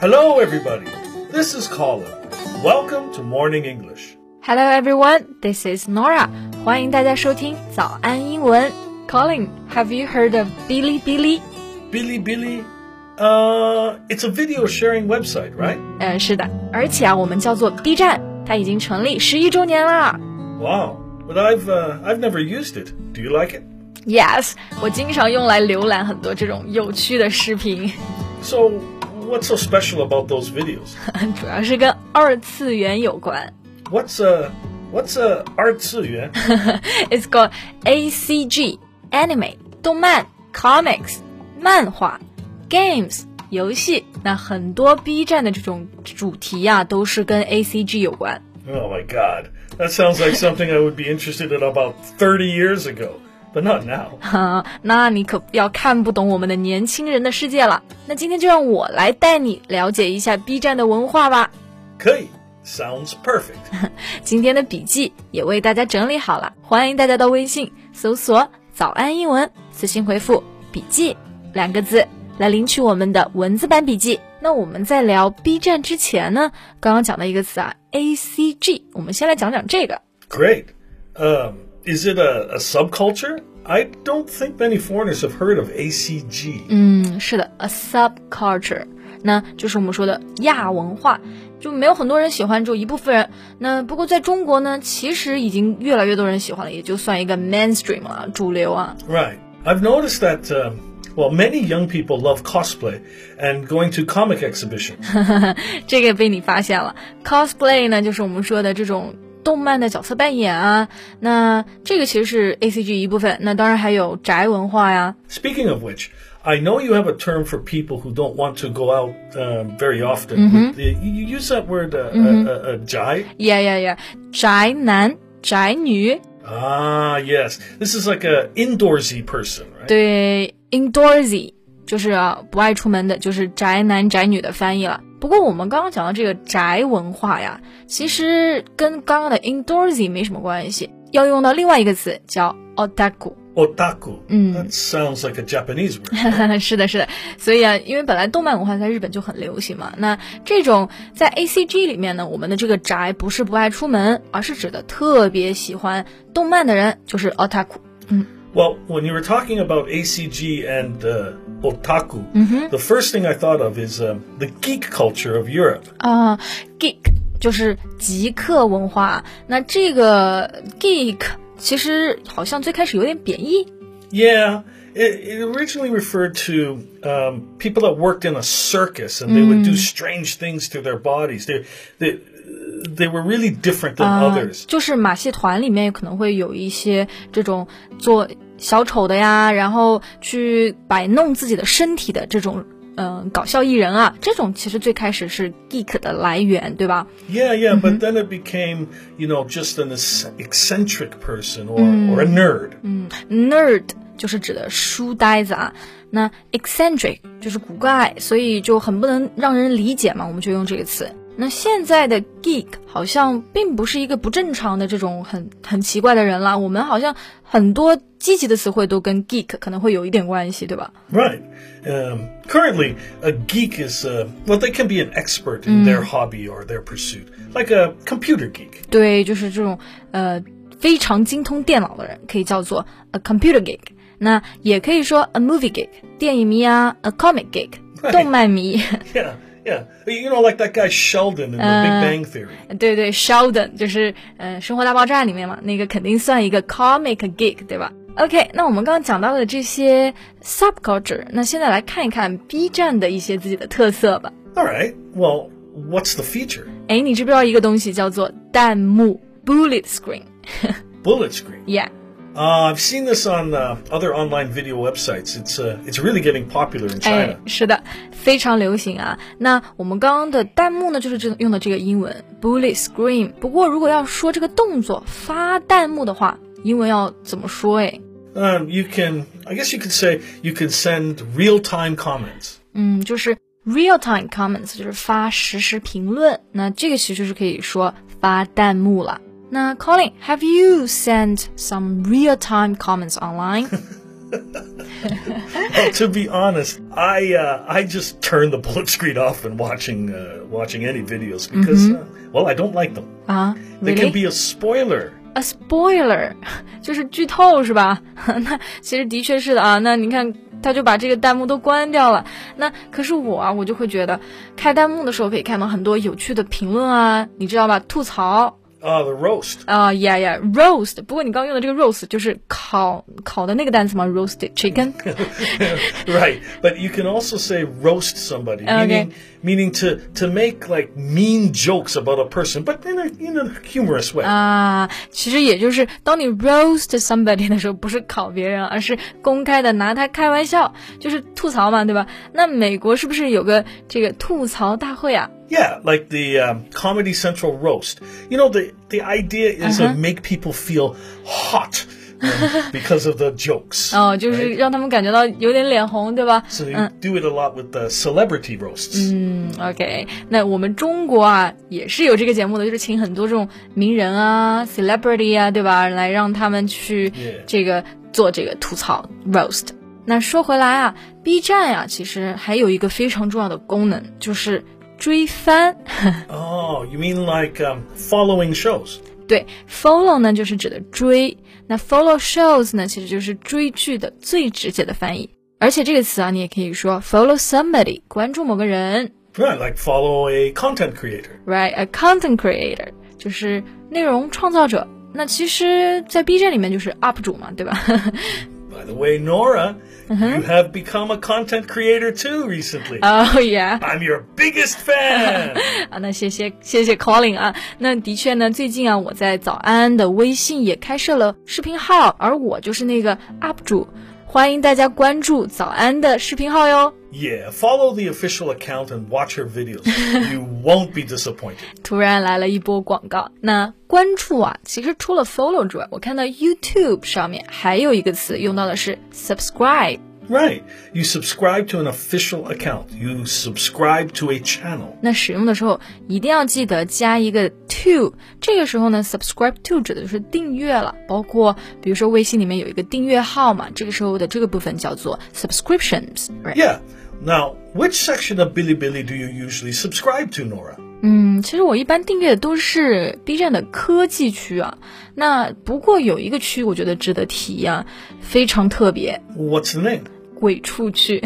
Hello, everybody. This is Colin. Welcome to Morning English. Hello everyone, this is Nora. 欢迎大家收听早安英文。Colin, have you heard of Bilibili? Bilibili? Uh, it's a video sharing website, right? 嗯，是的，而且啊，我们叫做 B 站，它已经成立十一周年啦。 Wow. But I've uh, I've never used it. Do you like it? Yes，我经常用来浏览很多这种有趣的视频， So, what's so special about those videos? 主要是跟二次元有关。 What's a what's a art 次元? It's called ACG anime 动漫 comics 漫画 games 游戏。那很多 B 站的这种主题呀、都是跟 ACG 有关。 Oh my god. That sounds like something I would be interested in about 30 years ago, But not now. 哈，那你可不要看不懂我们的年轻人的世界了。那今天就让我来带你了解一下 B 站的文化吧。可以 Sounds perfect. 今天的笔记也为大家整理好了，欢迎大家到微信搜索“早安英文”，私信回复“笔记”两个字来领取我们的文字版笔记。那我们在聊 B 站之前呢，刚刚讲到一个词啊，ACG，我们先来讲讲这个。Great. Um, is it a, a subculture? I don't think many foreigners have heard of ACG. 嗯，是的，a subculture，那就是我们说的亚文化，就没有很多人喜欢，只有一部分人。那不过在中国呢，其实已经越来越多人喜欢了，也就算一个 mainstream 了，主流啊。 Right. I've noticed that, um, well, many young people love cosplay and going to comic exhibitions. 这个被你发现了。cosplay 呢，就是我们说的这种 动漫的角色扮演啊。那这个其实是 A C G 一部分。那当然还有宅文化呀。Speaking of which, I know you have a term for people who don't want to go out uh, very often. You, you use that word, uh, uh, uh, uh, jai? Yeah yeah yeah，宅男宅女，Ah, yes. This is like a indoorsy person, right? 对，indoorsy 就是啊不爱出门的，就是宅男宅女的翻译了。不过我们刚刚讲到这个宅文化呀，其实跟刚刚的 indoorsy 没什么关系，要用到另外一个词叫 otaku。 Otaku. That sounds like a Japanese word. 是的，是的，所以啊，因为本来动漫文化在日本就很流行嘛，那这种在 A C G 里面呢，我们的这个宅不是不爱出门，而是指的特别喜欢动漫的人，就是 otaku。 Well, when you were talking about ACG and uh, otaku, the first thing I thought of is um, the geek culture of Europe. 啊、g e e k 就是极客文化。那这个 geek 其实好像最开始有点贬义， Yeah, it, it originally referred to um, people that worked in a circus and they would do strange things to their bodies. They, they, they were really different than others. 就是马戏团里面可能会有一些这种做 小丑的呀，然后去摆弄自己的身体的这种。嗯，搞笑艺人啊，这种其实最开始是 geek 的来源，对吧？Yeah, yeah, but then it became, you know, just an ec- eccentric person or, or a nerd. 嗯 nerd 就是指的书呆子啊，那 eccentric 就是古怪，所以就很不能让人理解嘛，我们就用这个词。那现在的 geek 好像并不是一个不正常的这种很很奇怪的人了，我们好像很多积极的词汇都跟 geek 可能会有一点关系，对吧？Right. Um, currently, a geek is, uh, well, they can be an expert in their hobby or their pursuit, like a computer geek. 对，就是这种呃非常精通电脑的人，可以叫做 a computer geek。那也可以说 a movie geek，电影迷啊，a comic geek，Right. 动漫迷。Yeah, yeah. You know, like that guy Sheldon in The Big Bang Theory. 对对，Sheldon 就是呃《生活大爆炸》里面嘛，那个肯定算一个 comic geek，对吧？OK，那我们刚刚讲到的这些 subculture，那现在来看一看 B 站的一些自己的特色吧。 All right. Well, what's the feature? 哎，你知不知道一个东西叫做弹幕 （bullet screen）？Yeah， Bullet screen. uh, I've seen this on uh, other online video websites. It's uh, it's really getting popular in China. 哎，是的，非常流行啊。那我们刚刚的弹幕呢，就是这用的这个英文 bullet screen。不过如果要说这个动作发弹幕的话，英文要怎么说？哎，嗯、um,，you can, I guess you could say you can send real-time comments. 嗯，就是 real-time comments，就是发实时评论。那这个其实就是可以说发弹幕了。那 Colin，have you sent some real time comments online？ well, to be honest, I uh, I just turn the bullet screen off when watching uh, watching any videos because uh, well I don't like them. 啊 They can ，really？ be a spoiler. A spoiler 就是剧透是吧？那其实的确是的啊。那你看，他就把这个弹幕都关掉了。那可是我啊，我就会觉得开弹幕的时候可以看到很多有趣的评论啊，你知道吧？吐槽 Ah, the roast. 啊，yeah yeah roast。不过你刚用的这个 roast 就是烤烤的那个单词吗？roasted chicken。 right, but you can also say roast somebody, Okay. meaning meaning to to make like mean jokes about a person, but in a in a humorous way. 啊，其实也就是当你 roast somebody 的时候，不是考别人，而是公开的拿他开玩笑，就是吐槽嘛，对吧？那美国是不是有个这个吐槽大会啊？ Yeah, like the um, Comedy Central roast. You know, the the idea is to make people feel hot um, because of the jokes. 哦，就是让他们感觉到有点脸红，对吧？ So you do it a lot with the celebrity roasts. 嗯，OK，那我们中国啊也是有这个节目的，就是请很多这种名人啊、celebrity 啊，对吧，来让他们去 Yeah. 这个做这个吐槽 roast。那说回来啊，B 站呀、其实还有一个非常重要的功能，就是 追番。Oh, you mean like um, following shows? 对，follow 呢就是指的追，那 follow shows 呢其实就是追剧的最直接的翻译。而且这个词啊，你也可以说 follow somebody，关注某个人 Right, like follow a content creator.，right？A content creator 就是内容创造者。那其实，在 B 站里面就是 UP 主嘛，对吧？The way, Nora, you have become a content creator too recently. Oh、yeah，I'm your biggest fan. 啊，那谢谢谢谢 Colin 啊。那的确呢，最近啊，我在早安的微信也开设了视频号，而我就是那个 UP 主，欢迎大家关注早安的视频号哟。yeah, follow the official account and watch her videos. you won't be disappointed. 突然来了一波广告。那关注啊，其实除了 follow 之外，我看到 YouTube 上面还有一个词用到的是 subscribe。 Right. You subscribe to an official account. You subscribe to a channel. 那使用的时候一定要记得加一个 to，这个时候呢，subscribe to 指的就是订阅了，包括比如说微信里面有一个订阅号嘛，这个时候的这个部分叫做 subscriptions，right？ Yeah. Now, which section of Bilibili do you usually subscribe to, Nora? 嗯，其实我一般订阅的都是 B 站的科技区啊。那不过有一个区我觉得值得提啊，非常特别， What's the name? 鬼畜区，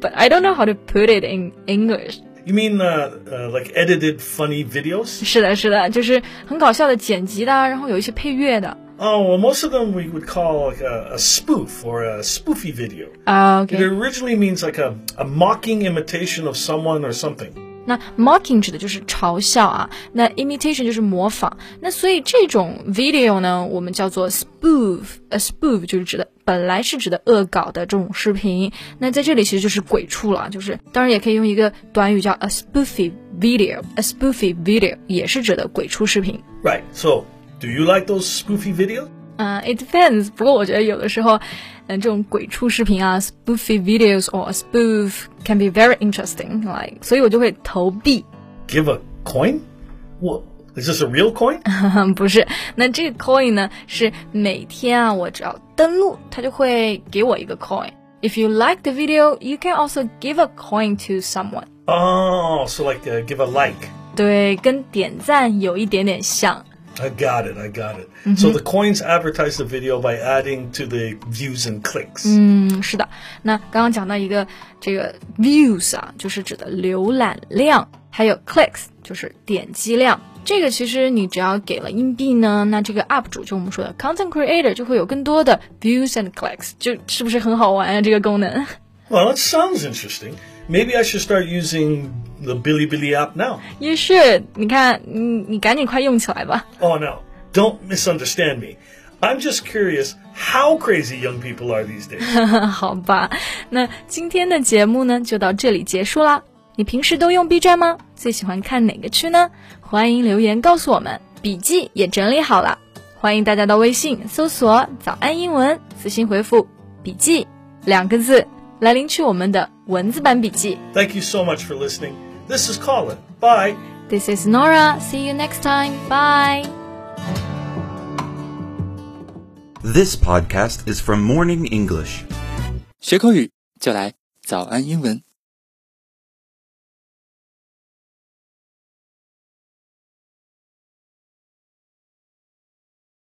but I don't know how to put it in English。 You mean uh, uh, like edited funny videos? 是的，是的，就是很搞笑的剪辑的啊，然后有一些配乐的 Oh, well, most of them we would call like a, a spoof or a spoofy video. 啊。 It OK， originally means like a, a mocking imitation of someone or something. 那 mocking 指的就是嘲笑啊，那 imitation 就是模仿。那所以这种 video 呢，我们叫做 spoof。a spoof 就是指的本来是指的恶搞的这种视频，那在这里其实就是鬼畜了，就是当然也可以用一个短语叫 a spoofy video。a spoofy video 也是指的鬼畜视频。 Right. So, do you like those spoofy videos? 嗯、i t depends。不过我觉得有的时候，嗯、这种鬼畜视频啊，spoofy videos or a spoof can be very interesting。like，所以我就会投币。 Give a coin? What? Is this a real coin? 不是，那这个 coin 呢是每天啊，我只要登录，它就会给我一个 coin。If you like the video, you can also give a coin to someone。 Oh, so like uh, give a like. 对，跟点赞有一点点像。 I got it. I got it. So the coins advertise the video by adding to the views and clicks. 嗯，是的。那刚刚讲到一个这个 views 啊，就是指的浏览量，还有 clicks 就是点击量。这个其实你只要给了硬币呢，那这个 UP 主就我们说的 content creator 就会有更多的 views and clicks，就是不是很好玩啊？这个功能。 Well, that sounds interesting. Maybe I should start using the Bilibili app now. You should.，你看，你你赶紧快用起来吧。Oh no, don't misunderstand me. I'm just curious how crazy young people are these days. 好吧，那今天的节目呢就到这里结束啦。你平时都用 B 站吗？最喜欢看哪个区呢？欢迎留言告诉我们，笔记也整理好了。欢迎大家到微信搜索“早安英文”，私信回复“笔记”两个字来领取我们的文字版笔记。 Thank you so much for listening. This is Colin. Bye. This is Nora. See you next time. Bye. This podcast is from Morning English. 学口语就来早安英文。